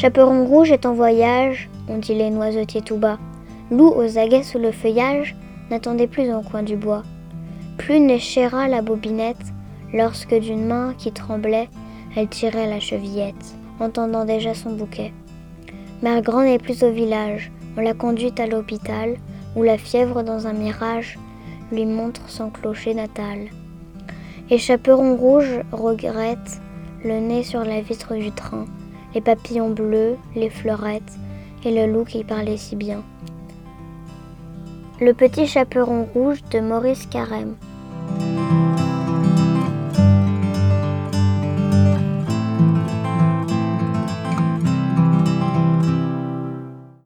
Chaperon rouge est en voyage, ont dit les noisetiers tout bas. Loup aux aguets sous le feuillage n'attendait plus au coin du bois. Plus n'échéra la bobinette lorsque d'une main qui tremblait, elle tirait la chevillette, entendant déjà son bouquet. Mère Grand n'est plus au village, on l'a conduite à l'hôpital, où la fièvre dans un mirage lui montre son clocher natal. Et Chaperon rouge regrette le nez sur la vitre du train, les papillons bleus, les fleurettes, et le loup qui parlait si bien. Le petit chaperon rouge de Maurice Carême.